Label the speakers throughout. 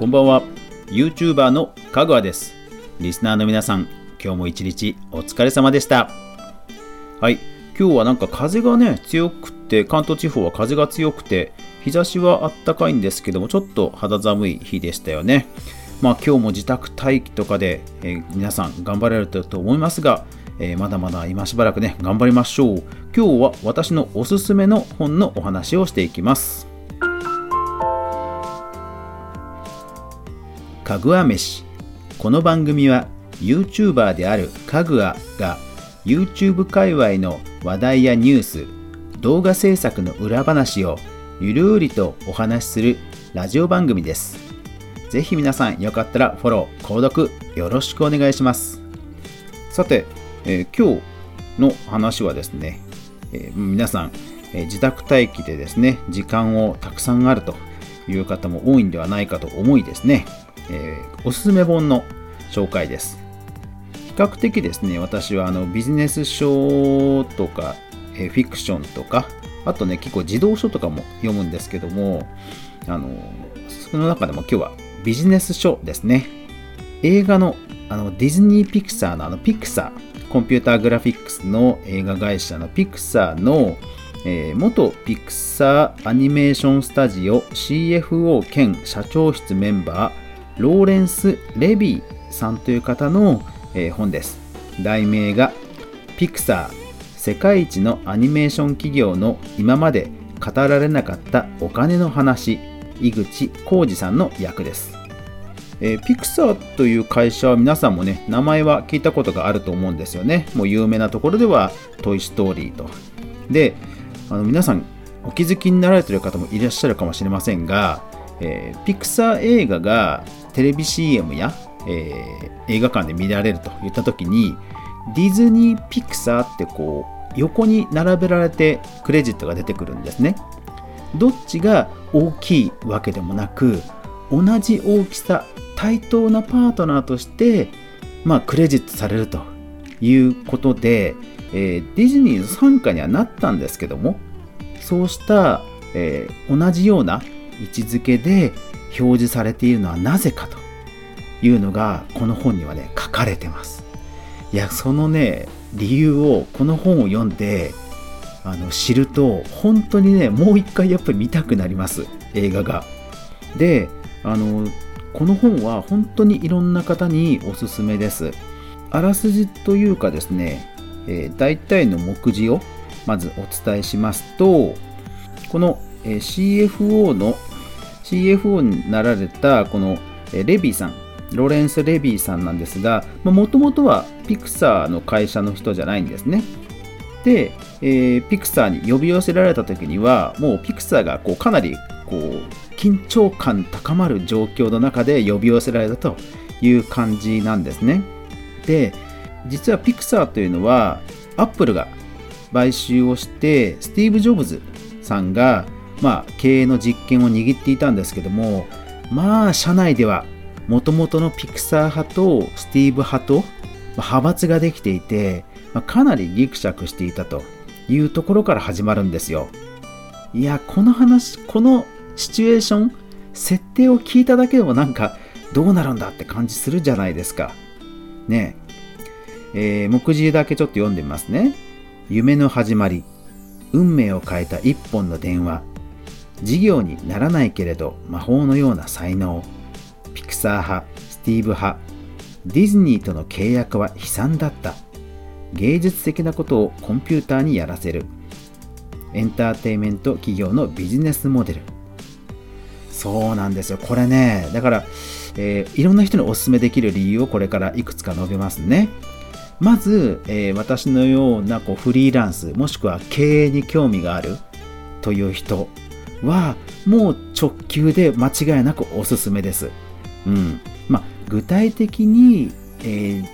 Speaker 1: こんばんは。YouTuber のかぐわです。リスナーの皆さん今日も一日お疲れ様でした。はい。今日はなんか風がね強くて関東地方は風が強くて日差しはあったかいんですけどもちょっと肌寒い日でしたよね。まあ今日も自宅待機とかで、えー、皆さん頑張られると思いますが、えー、まだまだ今しばらくね頑張りましょう。今日は私のおすすめの本のお話をしていきます。かぐわ飯。この番組は YouTuber であるかぐわが YouTube 界隈の話題やニュース動画制作の裏話をゆるりとお話しするラジオ番組です。ぜひ皆さんよかったらフォロー購読よろしくお願いします。さて、えー、今日の話はですね、えー、皆さん、えー、自宅待機でですね時間をたくさんあるという方も多いんではないかと思いですね。えー、おすすめ本の紹介です。比較的ですね、私はあのビジネス書とか、えー、フィクションとか、あとね、結構児童書とかも読むんですけども、あのその中でも今日はビジネス書ですね。映画のあのディズニー・ピクサーのあのピクサー、コンピューターグラフィックスの映画会社のピクサーの、えー、元ピクサーアニメーションスタジオ CFO 兼社長室メンバーローレンス・レビーさんという方の、えー、本です。題名がピクサー世界一のアニメーション企業の今まで語られなかったお金の話井口浩二さんの役です。えー、ピクサーという会社は皆さんもね、名前は聞いたことがあると思うんですよね。もう有名なところでは、トイ・ストーリーと。で、あの皆さんお気づきになられている方もいらっしゃるかもしれませんが、えー、ピクサー映画がテレビ CM や、えー、映画館で見られるといった時にディズニー・ピクサーってこう横に並べられてクレジットが出てくるんですね。どっちが大きいわけでもなく同じ大きさ対等なパートナーとして、まあ、クレジットされるということで、えー、ディズニーの傘下にはなったんですけどもそうした、えー、同じような位置づけで表示されているのはなぜかというのがこの本にはね書かれてます。いやそのね理由をこの本を読んであの知ると本当にねもう一回やっぱり見たくなります。映画が。であのこの本は本当にいろんな方におすすめです。あらすじというかですね、えー、大体の目次をまずお伝えしますとこの、CFO の CFO になられたこのレビーさんロレンス・レビーさんなんですがもともとはピクサーの会社の人じゃないんですね。で、えー、ピクサーに呼び寄せられた時にはもうピクサーがこうかなりこう緊張感高まる状況の中で呼び寄せられたという感じなんですね。で実はピクサーというのはアップルが買収をしてスティーブ・ジョブズさんがまあ、経営の実権を握っていたんですけども、まあ、社内では、もともとのピクサー派とスティーブ派と、派閥ができていて、まあ、かなりギクシャクしていたというところから始まるんですよ。いや、この話、このシチュエーション、設定を聞いただけでもなんか、どうなるんだって感じするじゃないですか。ねえ。ー、目次だけちょっと読んでみますね。夢の始まり。運命を変えた一本の電話。事業にならないけれど魔法のような才能ピクサー派スティーブ派ディズニーとの契約は悲惨だった。芸術的なことをコンピューターにやらせる。エンターテイメント企業のビジネスモデル。そうなんですよ。これねだから、えー、いろんな人にお勧めできる理由をこれからいくつか述べますね。まず、えー、私のようなこうフリーランスもしくは経営に興味があるという人。はもう直球で間違いなくおすすめです。うんまあ、具体的に、えー、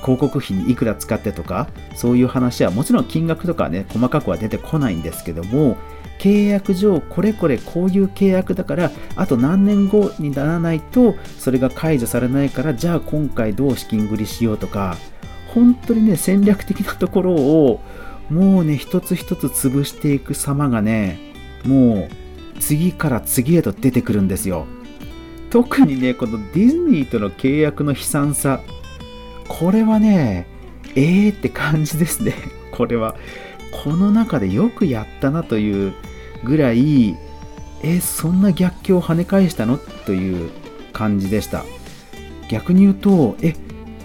Speaker 1: 広告費にいくら使ってとかそういう話はもちろん金額とかね細かくは出てこないんですけども契約上これこれこういう契約だからあと何年後にならないとそれが解除されないからじゃあ今回どう資金繰りしようとか本当にね戦略的なところをもうね一つ一つ潰していく様がねもう次から次へと出てくるんですよ。特にねこのディズニーとの契約の悲惨さ。これはねえーって感じですね。これは。この中でよくやったなというぐらいえそんな逆境を跳ね返したの？という感じでした。逆に言うとえ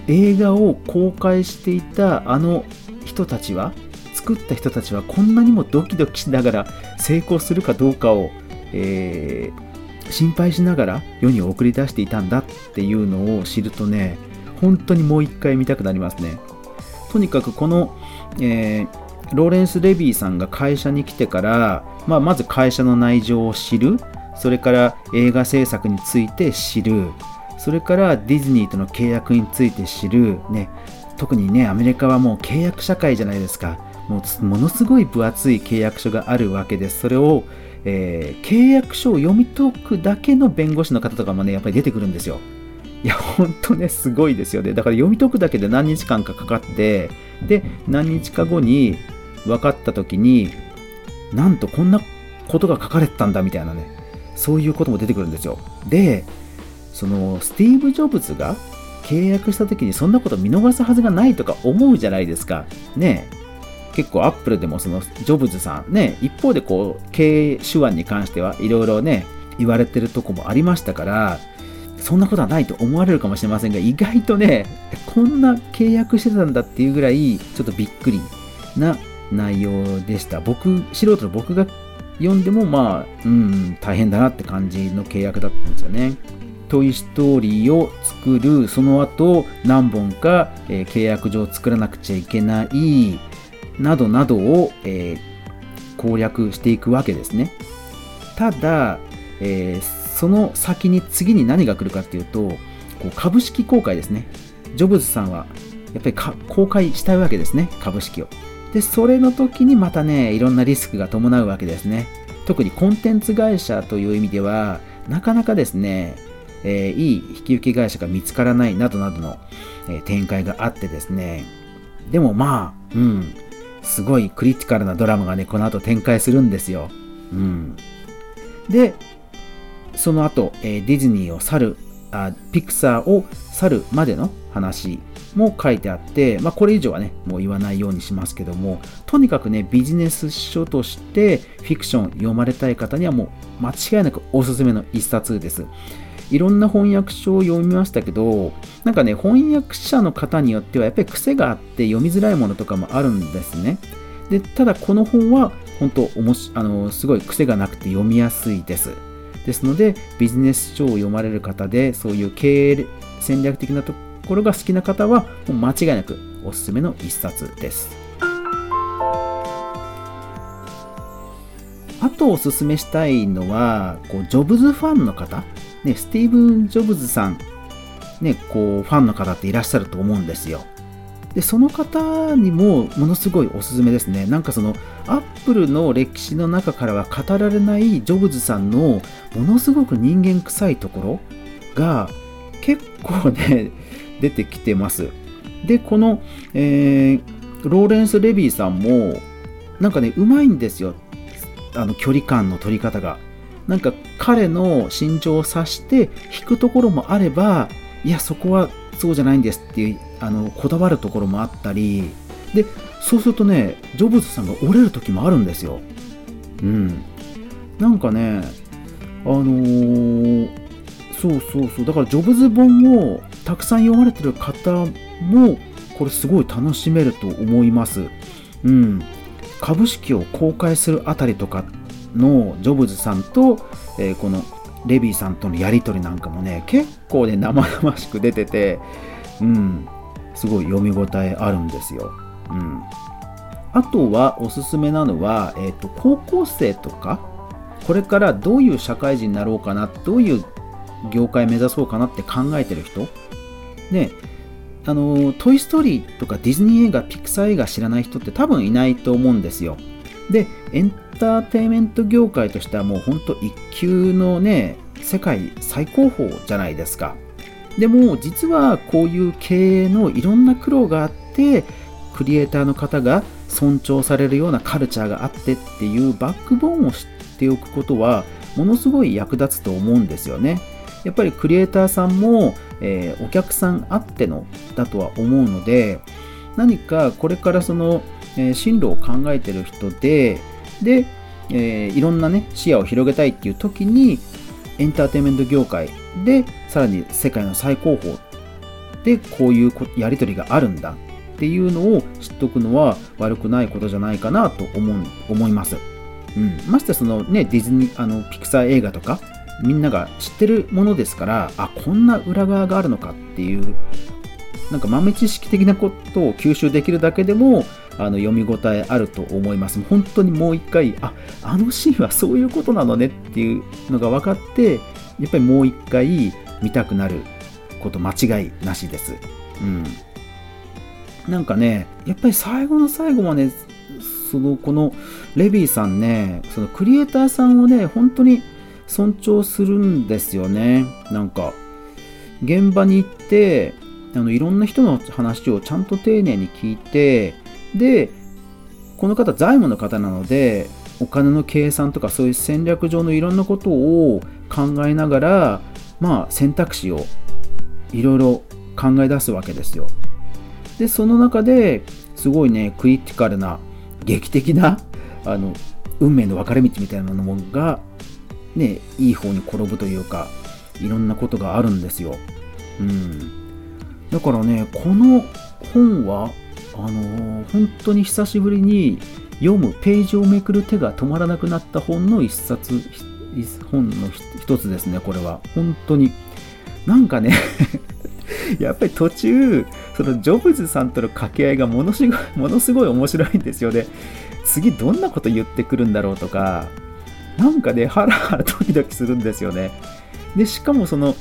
Speaker 1: 映画を公開していたあの人たちは？作った人たちはこんなにもドキドキしながら成功するかどうかを、えー、心配しながら世に送り出していたんだっていうのを知るとね本当にもう一回見たくなりますね。とにかくこの、えー、ローレンス・レビーさんが会社に来てから、まあ、まず会社の内情を知る。それから映画制作について知る。それからディズニーとの契約について知る、ね、特にねアメリカはもう契約社会じゃないですか。もうものすごい分厚い契約書があるわけです。それを、えー、契約書を読み解くだけの弁護士の方とかもねやっぱり出てくるんですよ。いやほんとねすごいですよね。だから読み解くだけで何日間かかかってで何日か後に分かった時になんとこんなことが書かれてたんだみたいなねそういうことも出てくるんですよ。でそのスティーブ・ジョブズが契約した時にそんなこと見逃すはずがないとか思うじゃないですか。ね結構アップルでもそのジョブズさんね一方でこう経営手腕に関してはいろいろね言われてるとこもありましたからそんなことはないと思われるかもしれませんが意外とねこんな契約してたんだっていうぐらいちょっとびっくりな内容でした。僕素人の僕が読んでもまあうん大変だなって感じの契約だったんですよね。トイ・ストーリーを作る。その後何本か、えー、契約上作らなくちゃいけない。などなどを、えー、攻略していくわけですね。ただ、えー、その先に次に何が来るかっていうとこう株式公開ですね。ジョブズさんはやっぱり公開したいわけですね。株式を。で、それの時にまたね、いろんなリスクが伴うわけですね。特にコンテンツ会社という意味では、なかなかですね、えー、いい引き受け会社が見つからないなどなどの、えー、展開があってですね、でもまあ、うん、すごいクリティカルなドラマがね、この後展開するんですよ。うん。で、その後、えー、ディズニーを去るあ、ピクサーを去るまでの話も書いてあって、まあ、これ以上はね、もう言わないようにしますけども、とにかくね、ビジネス書としてフィクション読まれたい方にはもう間違いなくおすすめの一冊です。いろんな翻訳書を読みましたけど、なんかね、翻訳者の方によってはやっぱり癖があって読みづらいものとかもあるんですね。で、ただこの本は本当おもしあのすごい癖がなくて読みやすいです。ですので、ビジネス書を読まれる方で、そういう経営戦略的なところが好きな方はもう間違いなくおすすめの一冊です。あとおすすめしたいのは、こうジョブズファンの方、ね、スティーブン・ジョブズさん、ね、こうファンの方っていらっしゃると思うんですよ。で、その方にもものすごいおすすめですね。なんかそのアップルの歴史の中からは語られないジョブズさんのものすごく人間臭いところが結構ね、出てきてます。で、この、えー、ローレンス・レビーさんも、なんかね、うまいんですよ。あの、距離感の取り方が。なんか彼の心情を察して引くところもあれば、いや、そこはそうじゃないんですっていう、あの、こだわるところもあったり、で、そうするとね、ジョブズさんが折れる時もあるんですよ。うん。なんかね、あのー、そうそうそう、だからジョブズ本をたくさん読まれてる方もこれすごい楽しめると思います。うん。株式を公開するあたりとかのジョブズさんと、えー、このレビーさんとのやり取りなんかもね、結構ね、生々しく出てて、うん、すごい読み応えあるんですよ。うん。あとはおすすめなのは、えっ、ー、と、高校生とか、これからどういう社会人になろうかな、どういう業界目指そうかなって考えてる人ね、あの、トイ・ストーリーとかディズニー映画、ピクサー映画知らない人って多分いないと思うんですよ。で、エンターテインメント業界としてはもう本当一級のね、世界最高峰じゃないですか。でも実はこういう経営のいろんな苦労があって、クリエイターの方が尊重されるようなカルチャーがあってっていうバックボーンを知っておくことはものすごい役立つと思うんですよね。やっぱりクリエイターさんも、えー、お客さんあってのだとは思うので何かこれからその、えー、進路を考えてる人でで、えー、いろんなね視野を広げたいっていう時にエンターテインメント業界でさらに世界の最高峰でこういうやり取りがあるんだっていうのを知っておくのは悪くないことじゃないかなと思う思います。うん、ましてそのねディズニーあのピクサー映画とかみんなが知ってるものですからあこんな裏側があるのかっていうなんか豆知識的なことを吸収できるだけでもあの読み応えあると思います。本当にもう一回、ああのシーンはそういうことなのねっていうのが分かって、やっぱりもう一回見たくなること間違いなしです。うん。なんかね、やっぱり最後の最後まで、そのこのレビーさんね、そのクリエイターさんをね、本当に尊重するんですよね。なんか、現場に行って、あのいろんな人の話をちゃんと丁寧に聞いて、で、この方財務の方なので、お金の計算とかそういう戦略上のいろんなことを考えながら、まあ選択肢をいろいろ考え出すわけですよ。で、その中ですごいね、クリティカルな、劇的な、あの、運命の分かれ道みたいなものが、ね、いい方に転ぶというか、いろんなことがあるんですよ。うん。だからね、この本は、あのー、本当に久しぶりに読むページをめくる手が止まらなくなった本の一冊、本の一つですね、これは。本当に。なんかね やっぱり途中、そのジョブズさんとの掛け合いがものすごい、ものすごい面白いんですよね。次どんなこと言ってくるんだろうとか、なんかね、ハラハラドキドキするんですよね。で、しかもその、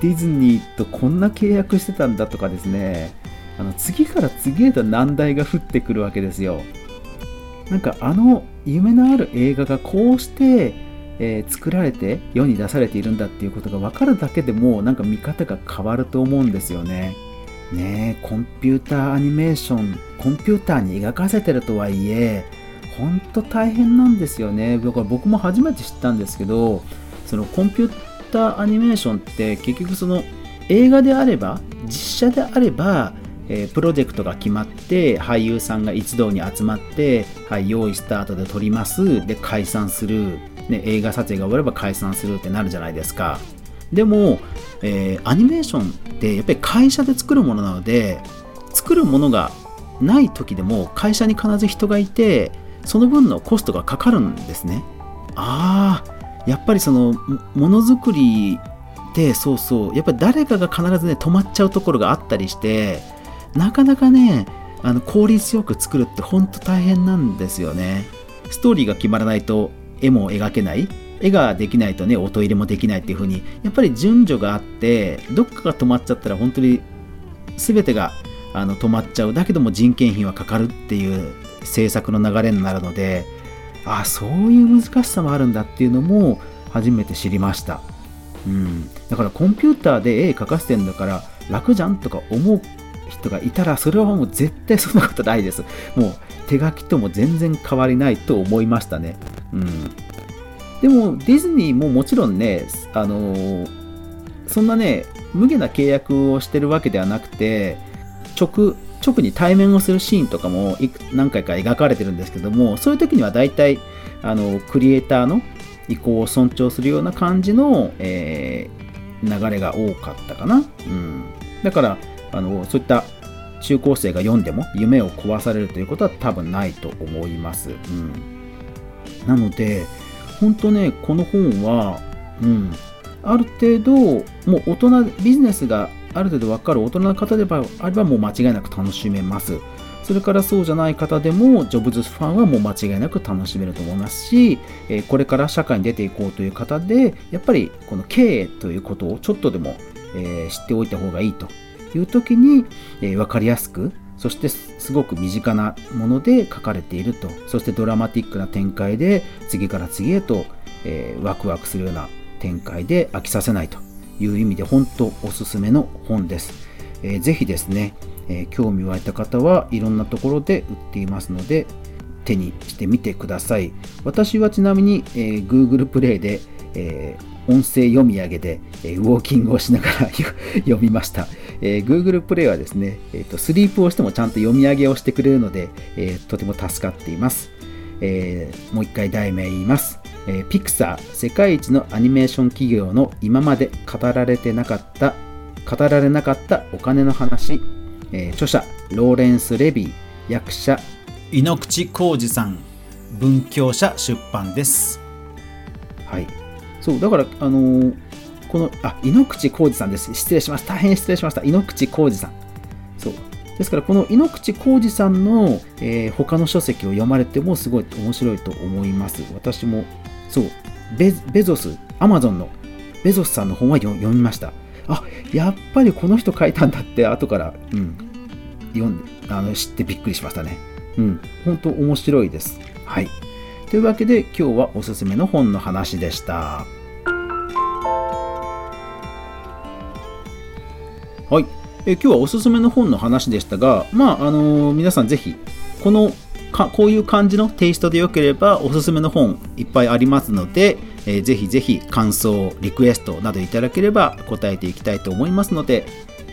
Speaker 1: ディズニーとこんな契約してたんだとかですね、あの次から次へと難題が降ってくるわけですよ。なんかあの夢のある映画がこうして、えー、作られて世に出されているんだっていうことが分かるだけでもなんか見方が変わると思うんですよね。ねコンピューターアニメーションコンピューターに描かせてるとはいえほんと大変なんですよね僕も初めて知ったんですけどそのコンピューターアニメーションって結局その映画であれば実写であればえー、プロジェクトが決まって俳優さんが一堂に集まってはい用意スタートで撮ります。で解散する、ね、映画撮影が終われば解散するってなるじゃないですか。でも、えー、アニメーションってやっぱり会社で作るものなので作るものがない時でも会社に必ず人がいてその分のコストがかかるんですね。ああやっぱりそのものづくりってそうそうやっぱり誰かが必ずね止まっちゃうところがあったりしてなかなかねあの効率よく作るってほんと大変なんですよね。ストーリーが決まらないと絵も描けない。絵ができないとね音入れもできないっていう風にやっぱり順序があってどっかが止まっちゃったら本当に全てがあの止まっちゃう。だけども人件費はかかるっていう制作の流れになるのであそういう難しさもあるんだっていうのも初めて知りました、うん、だからコンピューターで絵描かせてんだから楽じゃんとか思う人がいたらそれはもう絶対そんなことないです。もう手書きとも全然変わりないと思いましたね。うん。でもディズニーももちろんねあのー、そんなね無下な契約をしてるわけではなくて直直に対面をするシーンとかも何回か描かれてるんですけどもそういう時には大体あのクリエイターの意向を尊重するような感じの、えー、流れが多かったかな、うん、だからあのそういった中高生が読んでも夢を壊されるということは多分ないと思います。うん、なので本当ねこの本は、うん、ある程度もう大人ビジネスがある程度分かる大人の方であればもう間違いなく楽しめます。それからそうじゃない方でも、ジョブズファンはもう間違いなく楽しめると思いますし、えこれから社会に出ていこうという方で、やっぱりこの経営ということをちょっとでも、え知っておいた方がいいという時に、え、分かりやすくそしてすごく身近なもので書かれているとそしてドラマティックな展開で次から次へと、えー、ワクワクするような展開で飽きさせないという意味で本当おすすめの本です、えー、ぜひですね、えー、興味湧いた方はいろんなところで売っていますので手にしてみてください。私はちなみに、えー、Google プレイで、えー音声読み上げで、えー、ウォーキングをしながら 読みました、えー、Google プレイはですね、えーと、スリープをしてもちゃんと読み上げをしてくれるので、えー、とても助かっています、えー、もう一回題名言います、えー、ピクサー世界一のアニメーション企業の今まで語られてなかった語られなかったお金の話、えー、著者ローレンス・レビー役者井ノ口浩二さん文教社出版です。はい。そうだからあのー、このあ井ノ口浩二さんです。失礼しました大変失礼しました。井ノ口浩二さん。そう。ですからこの井ノ口浩二さんの、えー、他の書籍を読まれてもすごい面白いと思います。私もそう。ベベゾスアマゾンのベゾスさんの本は読みました。あやっぱりこの人書いたんだって後から、うん、読んであの知ってびっくりしましたね。うん。本当面白いです。はい。というわけで今日はおすすめの本の話でした。はい。え今日はおすすめの本の話でしたが、まあ、あのー、皆さんぜひ、このか、こういう感じのテイストでよければ、おすすめの本いっぱいありますので、えー、ぜひぜひ感想、リクエストなどいただければ答えていきたいと思いますので、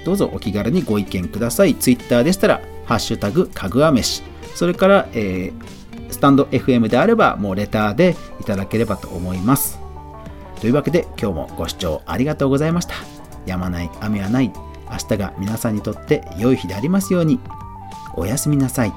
Speaker 1: どうぞお気軽にご意見ください。Twitter でしたら、ハッシュタグかぐわ飯。それから、えー、スタンド FM であれば、もうレターでいただければと思います。というわけで、今日もご視聴ありがとうございました。やまない、雨はない。明日が皆さんにとって良い日でありますように。おやすみなさい。